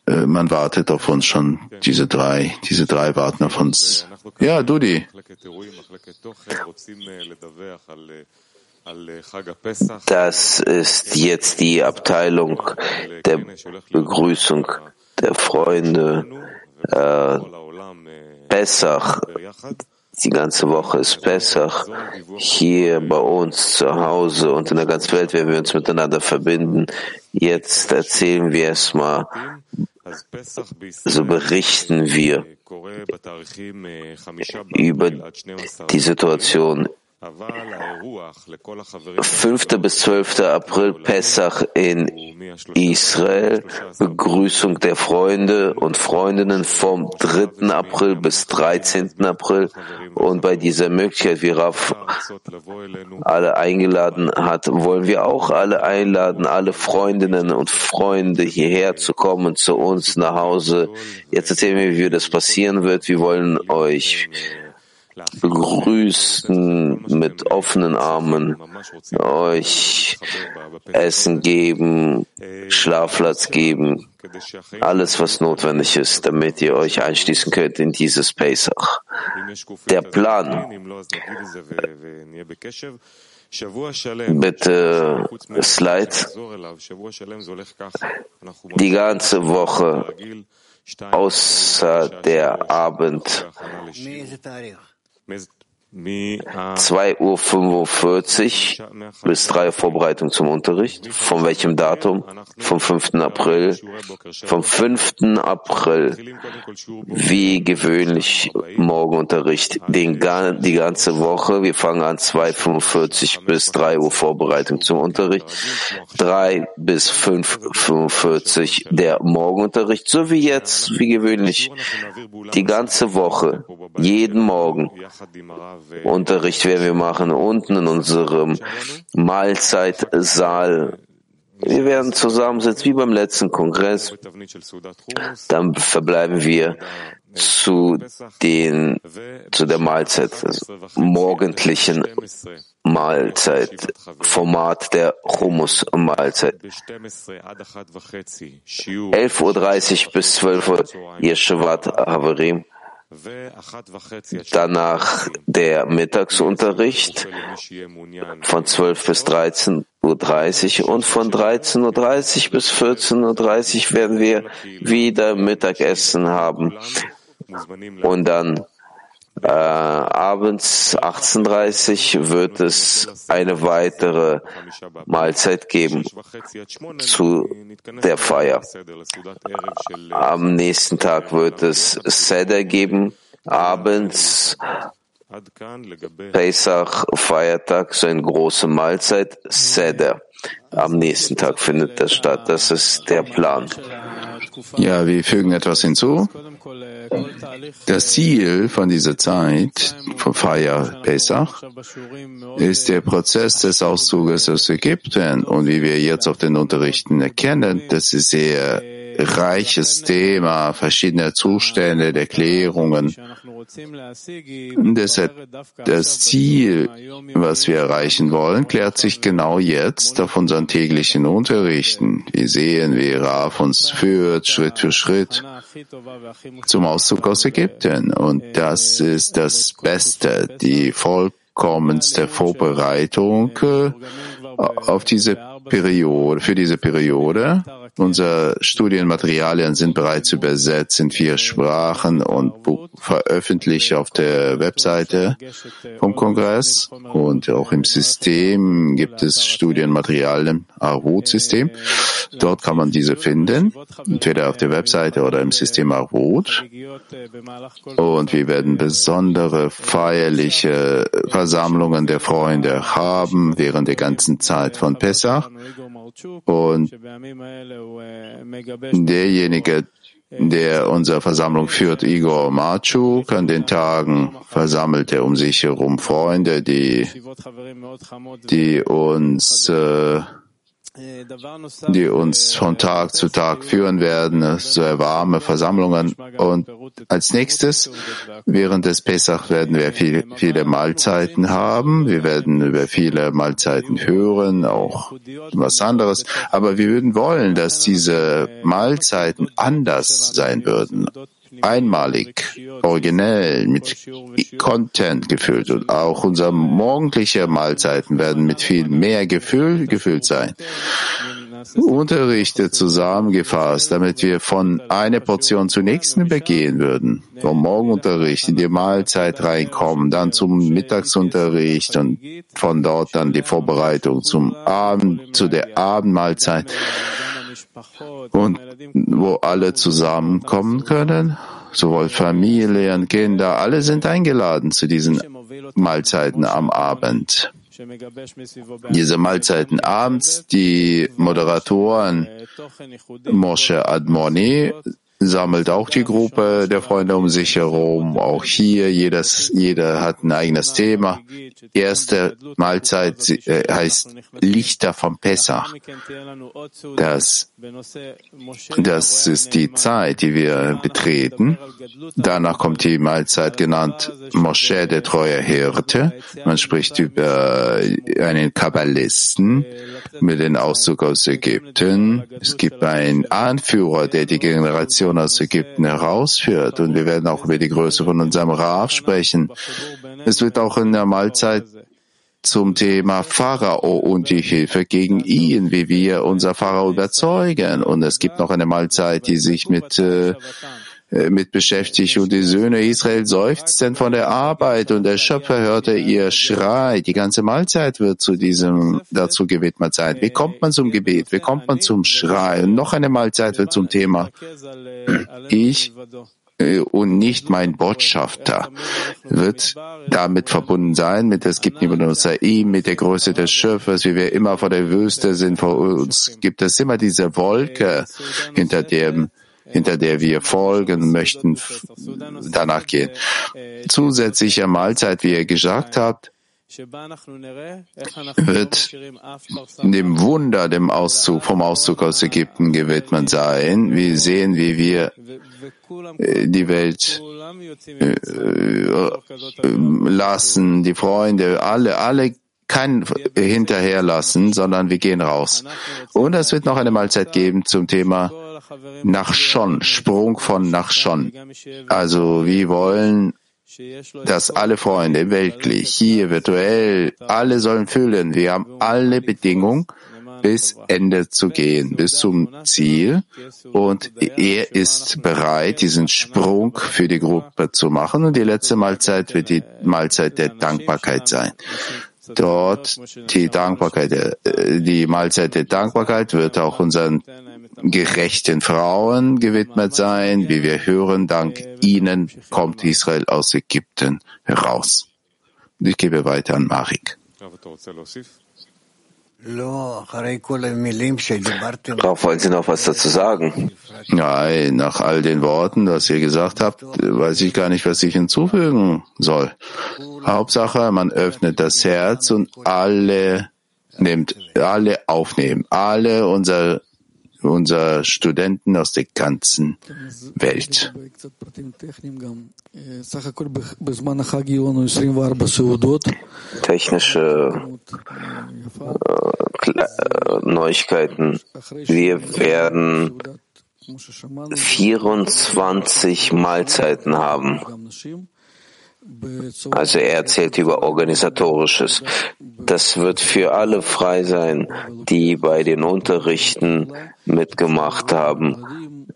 äh, man wartet auf uns schon. Diese drei, diese drei warten auf uns. Ja, Dudi. Das ist jetzt die Abteilung der Begrüßung der Freunde. Äh, Pesach, die ganze Woche ist Pesach. Hier bei uns zu Hause und in der ganzen Welt werden wir uns miteinander verbinden. Jetzt erzählen wir es mal, so berichten wir über die Situation 5. bis 12. April Pessach in Israel, Begrüßung der Freunde und Freundinnen vom 3. April bis 13. April. Und bei dieser Möglichkeit, wie Raf alle eingeladen hat, wollen wir auch alle einladen, alle Freundinnen und Freunde hierher zu kommen, zu uns nach Hause. Jetzt erzählen wir, wie das passieren wird. Wir wollen euch begrüßen mit offenen Armen, euch Essen geben, Schlafplatz geben, alles, was notwendig ist, damit ihr euch einschließen könnt in dieses Pesach. Der Plan. Bitte Slide. Die ganze Woche außer der Abend 2.45 Uhr bis 3 Uhr Vorbereitung zum Unterricht. Von welchem Datum? Vom 5. April. Vom 5. April. Wie gewöhnlich Morgenunterricht. Den, die ganze Woche. Wir fangen an 2.45 bis 3 Uhr Vorbereitung zum Unterricht. 3 bis 5.45 der Morgenunterricht. So wie jetzt, wie gewöhnlich. Die ganze Woche. Jeden Morgen. Unterricht werden wir machen unten in unserem Mahlzeitsaal. Wir werden zusammensitzen wie beim letzten Kongress. Dann verbleiben wir zu den, zu der Mahlzeit, also morgendlichen Mahlzeit, Format der Hummus-Mahlzeit. 11.30 Uhr bis 12 Uhr Yeshivat Havarim. Danach der Mittagsunterricht von 12 bis 13.30 Uhr und von 13.30 Uhr bis 14.30 Uhr werden wir wieder Mittagessen haben. Und dann äh, abends 18.30 wird es eine weitere Mahlzeit geben zu der Feier. Am nächsten Tag wird es Seder geben, abends Pesach, Feiertag, so eine große Mahlzeit, Seder. Am nächsten Tag findet das statt. Das ist der Plan. Ja, wir fügen etwas hinzu. Das Ziel von dieser Zeit, von Feier Pesach, ist der Prozess des Auszuges aus Ägypten. Und wie wir jetzt auf den Unterrichten erkennen, das ist sehr reiches Thema, verschiedene Zustände der Klärungen. Deshalb das Ziel, was wir erreichen wollen, klärt sich genau jetzt auf unseren täglichen Unterrichten. Wir sehen, wie Raf uns führt, Schritt für Schritt zum Auszug aus Ägypten. Und das ist das Beste, die vollkommenste Vorbereitung auf diese Periode, für diese Periode. Unsere Studienmaterialien sind bereits übersetzt in vier Sprachen und veröffentlicht auf der Webseite vom Kongress und auch im System gibt es Studienmaterialien, Arut-System. Dort kann man diese finden, entweder auf der Webseite oder im System Arut. Und wir werden besondere feierliche Versammlungen der Freunde haben während der ganzen Zeit von Pessach. Und derjenige, der unsere Versammlung führt, Igor Marchuk, an den Tagen versammelt er um sich herum Freunde, die, die uns äh, die uns von Tag zu Tag führen werden, sehr warme Versammlungen. Und als nächstes, während des Pesach werden wir viel, viele Mahlzeiten haben. Wir werden über viele Mahlzeiten hören, auch was anderes. Aber wir würden wollen, dass diese Mahlzeiten anders sein würden einmalig, originell, mit Content gefüllt. Und auch unsere morgendliche Mahlzeiten werden mit viel mehr Gefühl gefüllt sein. Unterrichte zusammengefasst, damit wir von einer Portion zur nächsten übergehen würden. Vom Morgenunterricht in die Mahlzeit reinkommen, dann zum Mittagsunterricht und von dort dann die Vorbereitung zum Abend, zu der Abendmahlzeit und wo alle zusammenkommen können, sowohl Familien, Kinder, alle sind eingeladen zu diesen Mahlzeiten am Abend. Diese Mahlzeiten abends, die Moderatoren Moshe Admoni sammelt auch die Gruppe der Freunde um sich herum. Auch hier, jedes, jeder hat ein eigenes Thema. Erste Mahlzeit äh, heißt Lichter vom Pessach. Das, das ist die Zeit, die wir betreten. Danach kommt die Mahlzeit genannt Moshe, der treue Hirte. Man spricht über einen Kabbalisten mit dem Auszug aus Ägypten. Es gibt einen Anführer, der die Generation aus Ägypten herausführt. Und wir werden auch über die Größe von unserem Rav sprechen. Es wird auch in der Mahlzeit zum Thema Pharao und die Hilfe gegen ihn, wie wir unser Pharao überzeugen. Und es gibt noch eine Mahlzeit, die sich mit äh, mit beschäftigt und die Söhne Israel seufzten von der Arbeit und der Schöpfer hörte ihr Schrei. Die ganze Mahlzeit wird zu diesem, dazu gewidmet sein. Wie kommt man zum Gebet? Wie kommt man zum Schrei? Und noch eine Mahlzeit wird zum Thema. Ich äh, und nicht mein Botschafter wird damit verbunden sein, mit es gibt niemanden außer ihm, mit der Größe des Schöpfers, wie wir immer vor der Wüste sind, vor uns gibt es immer diese Wolke, hinter dem hinter der wir folgen möchten, danach gehen. Zusätzliche Mahlzeit, wie ihr gesagt habt, wird dem Wunder, dem Auszug, vom Auszug aus Ägypten gewidmet sein. Wir sehen, wie wir äh, die Welt äh, äh, lassen, die Freunde, alle, alle kein hinterherlassen, sondern wir gehen raus. Und es wird noch eine Mahlzeit geben zum Thema Nachschon, Sprung von Nachschon. Also wir wollen, dass alle Freunde weltlich, hier virtuell, alle sollen fühlen, wir haben alle Bedingungen, bis Ende zu gehen, bis zum Ziel. Und er ist bereit, diesen Sprung für die Gruppe zu machen. Und die letzte Mahlzeit wird die Mahlzeit der Dankbarkeit sein. Dort die Dankbarkeit, äh, die Mahlzeit der Dankbarkeit wird auch unseren gerechten Frauen gewidmet sein. Wie wir hören, dank ihnen kommt Israel aus Ägypten heraus. Ich gebe weiter an Marik. Rauf, wollen Sie noch was dazu sagen? Nein, nach all den Worten, das ihr gesagt habt, weiß ich gar nicht, was ich hinzufügen soll. Hauptsache, man öffnet das Herz und alle nimmt, alle aufnehmen, alle unsere unserer Studenten aus der ganzen Welt. Technische äh, Neuigkeiten. Wir werden 24 Mahlzeiten haben. Also er erzählt über organisatorisches. Das wird für alle frei sein, die bei den Unterrichten mitgemacht haben.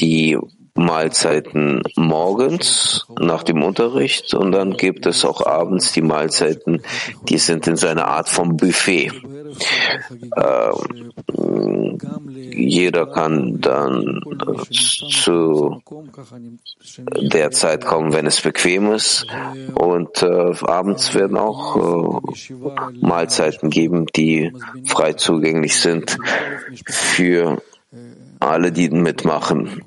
Die Mahlzeiten morgens nach dem Unterricht und dann gibt es auch abends die Mahlzeiten, die sind in so einer Art von Buffet. Ähm, jeder kann dann zu der Zeit kommen, wenn es bequem ist. Und äh, abends werden auch äh, Mahlzeiten geben, die frei zugänglich sind für alle, die mitmachen.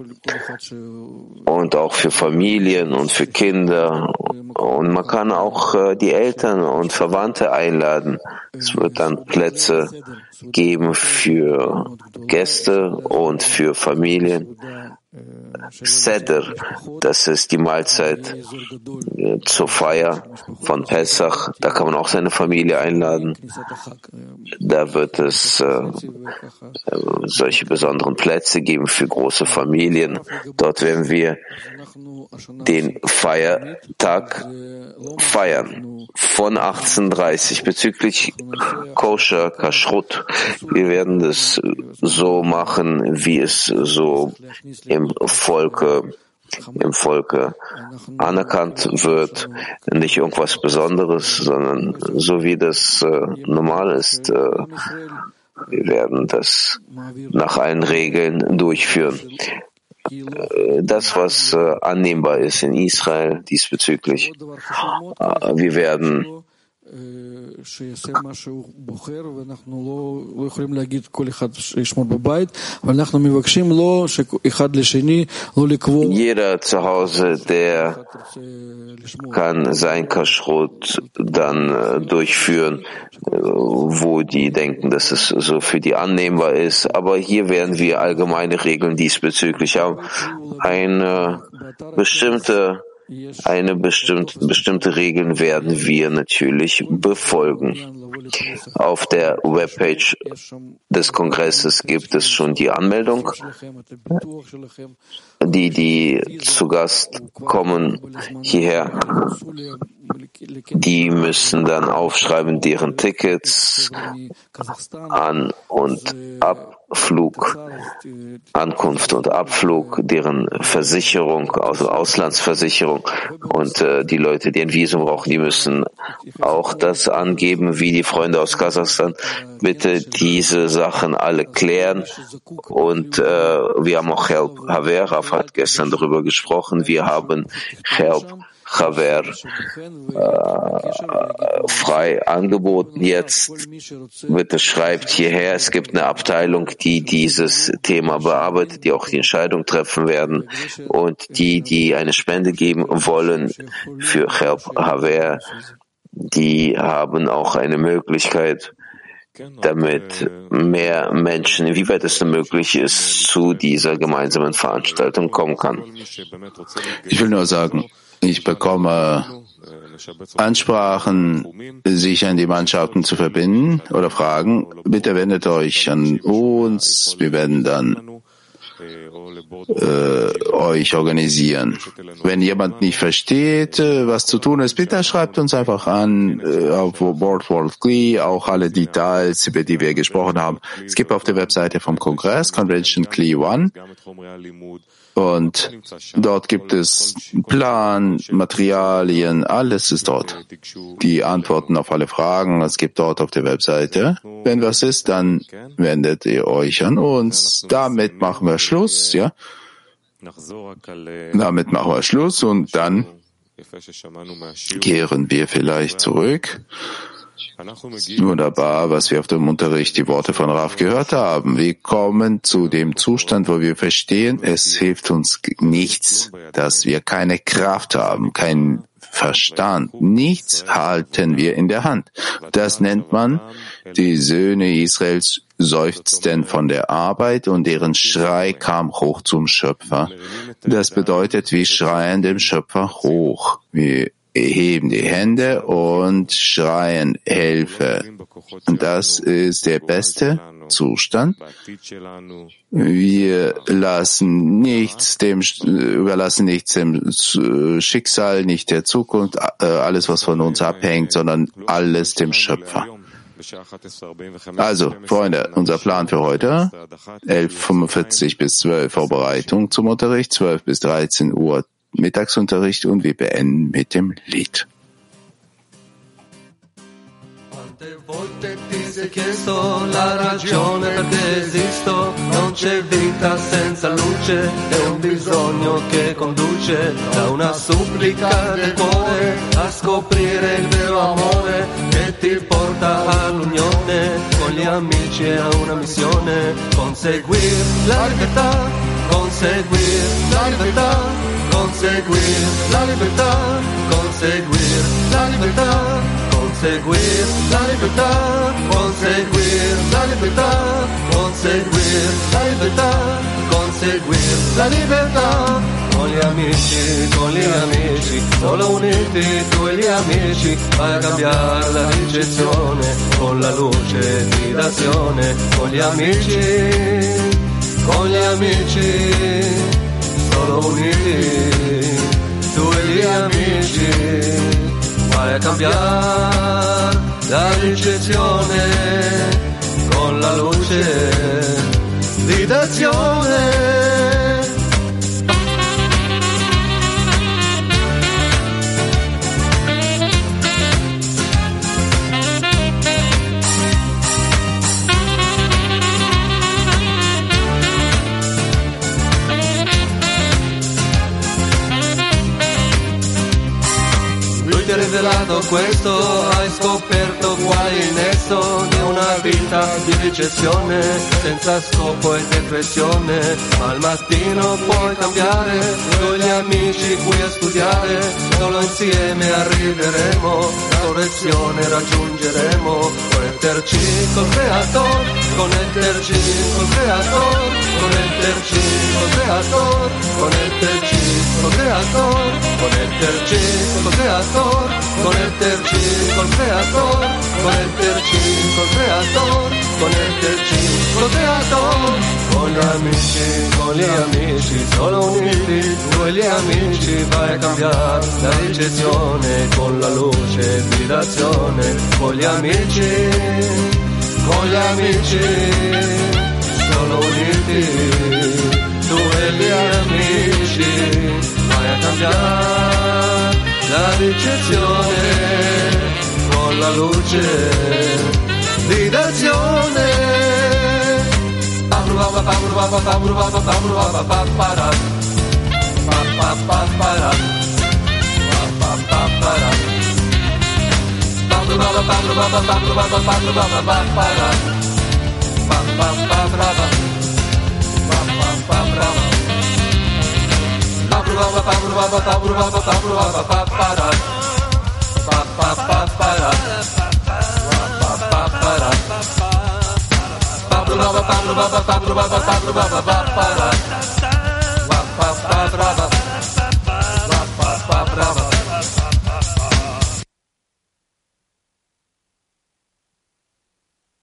Und auch für Familien und für Kinder. Und man kann auch äh, die Eltern und Verwandte einladen. Es wird dann Plätze geben für Gäste und für Familien. Seder, das ist die Mahlzeit äh, zur Feier von Pesach. Da kann man auch seine Familie einladen. Da wird es äh, solche besonderen Plätze geben für große Familien. Dort werden wir den Feiertag feiern von 1830 bezüglich Koscher Kashrut. Wir werden das so machen, wie es so im Volke im Volke anerkannt wird, nicht irgendwas Besonderes, sondern so wie das äh, normal ist. Äh, wir werden das nach allen Regeln durchführen. Äh, das, was äh, annehmbar ist in Israel diesbezüglich. Äh, wir werden jeder zu Hause, der kann sein Kashrut dann durchführen, wo die denken, dass es so für die annehmbar ist. Aber hier werden wir allgemeine Regeln diesbezüglich haben. Eine bestimmte eine bestimmte, bestimmte Regeln werden wir natürlich befolgen. Auf der Webpage des Kongresses gibt es schon die Anmeldung. Die, die zu Gast kommen hierher, die müssen dann aufschreiben deren Tickets an und ab Flug, Ankunft und Abflug, deren Versicherung, also Auslandsversicherung. Und äh, die Leute, die ein Visum brauchen, die müssen auch das angeben, wie die Freunde aus Kasachstan. Bitte diese Sachen alle klären. Und äh, wir haben auch Help. Haveraf hat gestern darüber gesprochen. Wir haben Help Chaver äh, frei angeboten. Jetzt es schreibt hierher, es gibt eine Abteilung, die dieses Thema bearbeitet, die auch die Entscheidung treffen werden und die, die eine Spende geben wollen für Help Haver, die haben auch eine Möglichkeit, damit mehr Menschen, inwieweit es möglich ist, zu dieser gemeinsamen Veranstaltung kommen kann. Ich will nur sagen, ich bekomme Ansprachen, sich an die Mannschaften zu verbinden oder Fragen. Bitte wendet euch an uns. Wir werden dann äh, euch organisieren. Wenn jemand nicht versteht, äh, was zu tun ist, bitte schreibt uns einfach an äh, auf Board World Glee, auch alle Details, über die wir gesprochen haben. Es gibt auf der Webseite vom Kongress Convention Glee One und dort gibt es Plan, Materialien, alles ist dort. Die Antworten auf alle Fragen, es gibt dort auf der Webseite. Wenn was ist, dann wendet ihr euch an uns. Damit machen wir Schluss, ja? Damit machen wir Schluss und dann kehren wir vielleicht zurück Wunderbar, was wir auf dem Unterricht die Worte von Raf gehört haben. Wir kommen zu dem Zustand, wo wir verstehen, es hilft uns nichts, dass wir keine Kraft haben, kein Verstand. Nichts halten wir in der Hand. Das nennt man, die Söhne Israels seufzten von der Arbeit und deren Schrei kam hoch zum Schöpfer. Das bedeutet, wir schreien dem Schöpfer hoch. Wir heben die Hände und schreien Hilfe. Das ist der beste Zustand. Wir lassen nichts dem, überlassen nichts dem Schicksal, nicht der Zukunft, äh, alles was von uns abhängt, sondern alles dem Schöpfer. Also, Freunde, unser Plan für heute, 11.45 bis 12 Vorbereitung zum Unterricht, 12 bis 13 Uhr Mittagsunterricht und wir beenden mit dem Lied. volte ti sei chiesto la ragione perché esisto, non c'è vita senza luce, è un bisogno che conduce da una supplica del cuore a scoprire il vero amore che ti porta all'unione con gli amici a una missione, conseguir la libertà, conseguir la libertà, conseguir la libertà, conseguir la libertà conseguir la libertà, conseguir la libertà, conseguir la libertà, conseguir la libertà. Con gli amici, con gli amici, solo uniti tu e gli amici, vai a cambiare la ricezione, con la luce di d'azione, con gli amici, con gli amici, solo uniti tu e gli amici vai a cambiare la ricezione con la luce di d'azione. Rivelato questo, hai scoperto qual è il nesso di una vita di ricezione, senza scopo e depressione, al mattino puoi cambiare, con gli amici qui a studiare, solo insieme arriveremo, la correzione raggiungeremo, connetterci col creator, connetterci col creator, connetterci col creator, connetterci col creator, connetterci col creator col creator, conecterci col creator, conecterci col creator, con gli amici, con gli amici, solo uniti, tu e gli amici vai a cambiare la ricezione con la luce di d'azione, con gli amici, con gli amici, solo uniti, tu e gli amici vai a cambiare la ricezione con la luce di d'azione. Ba Pablo Baba Pablo Baba Pablo Baba Pablo Baba Pablo Baba Pablo Baba